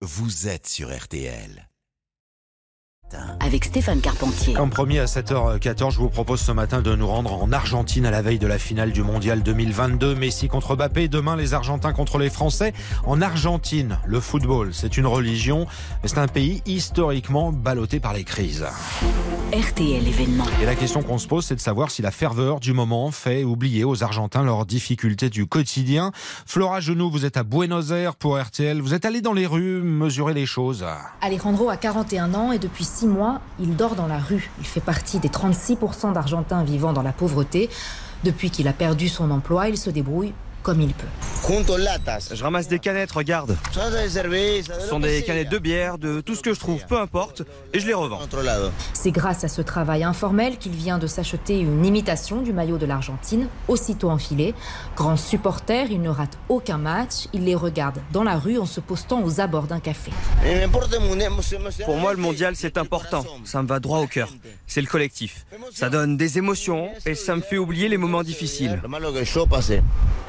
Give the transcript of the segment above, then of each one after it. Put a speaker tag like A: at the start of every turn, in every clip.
A: vous êtes sur RTL.
B: Avec Stéphane Carpentier.
C: Comme promis à 7h14, je vous propose ce matin de nous rendre en Argentine à la veille de la finale du Mondial 2022. Messi contre Mbappé, demain les Argentins contre les Français. En Argentine, le football, c'est une religion, mais c'est un pays historiquement ballotté par les crises.
B: RTL événement.
C: Et la question qu'on se pose, c'est de savoir si la ferveur du moment fait oublier aux Argentins leurs difficultés du quotidien. Flora Genoux, vous êtes à Buenos Aires pour RTL. Vous êtes allé dans les rues mesurer les choses.
D: Alejandro a 41 ans et depuis 6 mois, il dort dans la rue. Il fait partie des 36% d'Argentins vivant dans la pauvreté. Depuis qu'il a perdu son emploi, il se débrouille comme il peut.
E: Je ramasse des canettes, regarde. Ce sont des canettes de bière, de tout ce que je trouve, peu importe, et je les revends.
D: C'est grâce à ce travail informel qu'il vient de s'acheter une imitation du maillot de l'Argentine, aussitôt enfilé. Grand supporter, il ne rate aucun match. Il les regarde dans la rue en se postant aux abords d'un café.
E: Pour moi, le mondial, c'est important. Ça me va droit au cœur. C'est le collectif. Ça donne des émotions et ça me fait oublier les moments difficiles.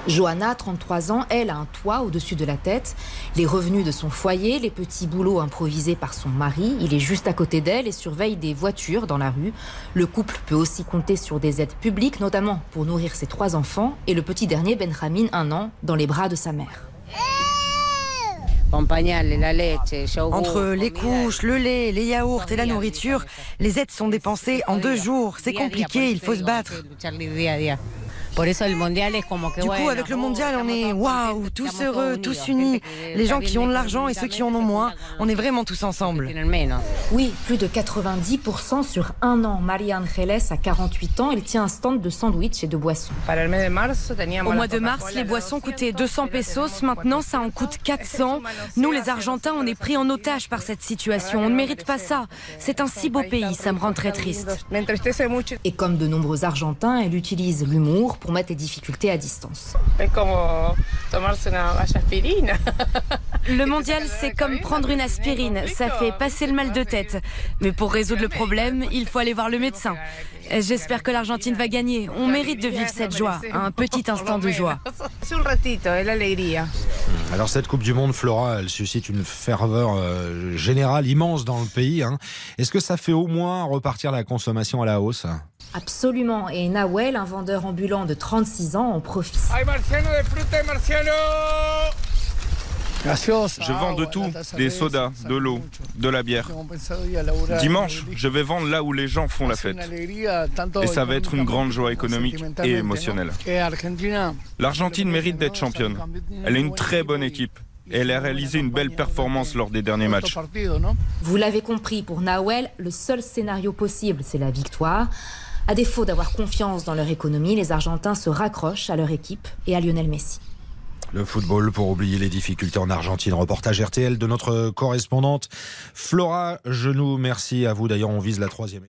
D: Johanna, 33 ans, elle a un toit au-dessus de la tête, les revenus de son foyer, les petits boulots improvisés par son mari. Il est juste à côté d'elle et surveille des voitures dans la rue. Le couple peut aussi compter sur des aides publiques, notamment pour nourrir ses trois enfants et le petit dernier, Benjamin, un an, dans les bras de sa mère.
F: Entre les couches, le lait, les yaourts et la nourriture, les aides sont dépensées en deux jours. C'est compliqué, il faut se battre. Du coup, avec le mondial, on est waouh, tous heureux, tous unis. Les gens qui ont de l'argent et ceux qui en ont moins, on est vraiment tous ensemble.
D: Oui, plus de 90% sur un an. Maria Angeles a 48 ans, elle tient un stand de sandwich et de boissons.
F: Au mois de mars, les boissons coûtaient 200 pesos. Maintenant, ça en coûte 400. Nous, les Argentins, on est pris en otage par cette situation. On ne mérite pas ça. C'est un si beau pays, ça me rend très triste.
D: Et comme de nombreux Argentins, elle utilise l'humour pour mettre les difficultés à distance.
F: Le mondial, c'est comme prendre une aspirine. Ça fait passer le mal de tête. Mais pour résoudre le problème, il faut aller voir le médecin. J'espère que l'Argentine va gagner. On mérite de vivre cette joie. Un petit instant de joie.
C: Alors cette Coupe du Monde, Flora, elle suscite une ferveur euh, générale immense dans le pays. hein. Est-ce que ça fait au moins repartir la consommation à la hausse?
D: Absolument. Et Nawel, un vendeur ambulant de 36 ans, en profite.
G: Je vends de tout, des sodas, de l'eau, de la bière. Dimanche, je vais vendre là où les gens font la fête. Et ça va être une grande joie économique et émotionnelle. L'Argentine mérite d'être championne. Elle est une très bonne équipe. Et elle a réalisé une belle performance lors des derniers matchs.
D: Vous l'avez compris, pour Nawel, le seul scénario possible, c'est la victoire. À défaut d'avoir confiance dans leur économie, les Argentins se raccrochent à leur équipe et à Lionel Messi.
C: Le football pour oublier les difficultés en Argentine. Reportage RTL de notre correspondante Flora Genoux. Merci à vous. D'ailleurs, on vise la troisième.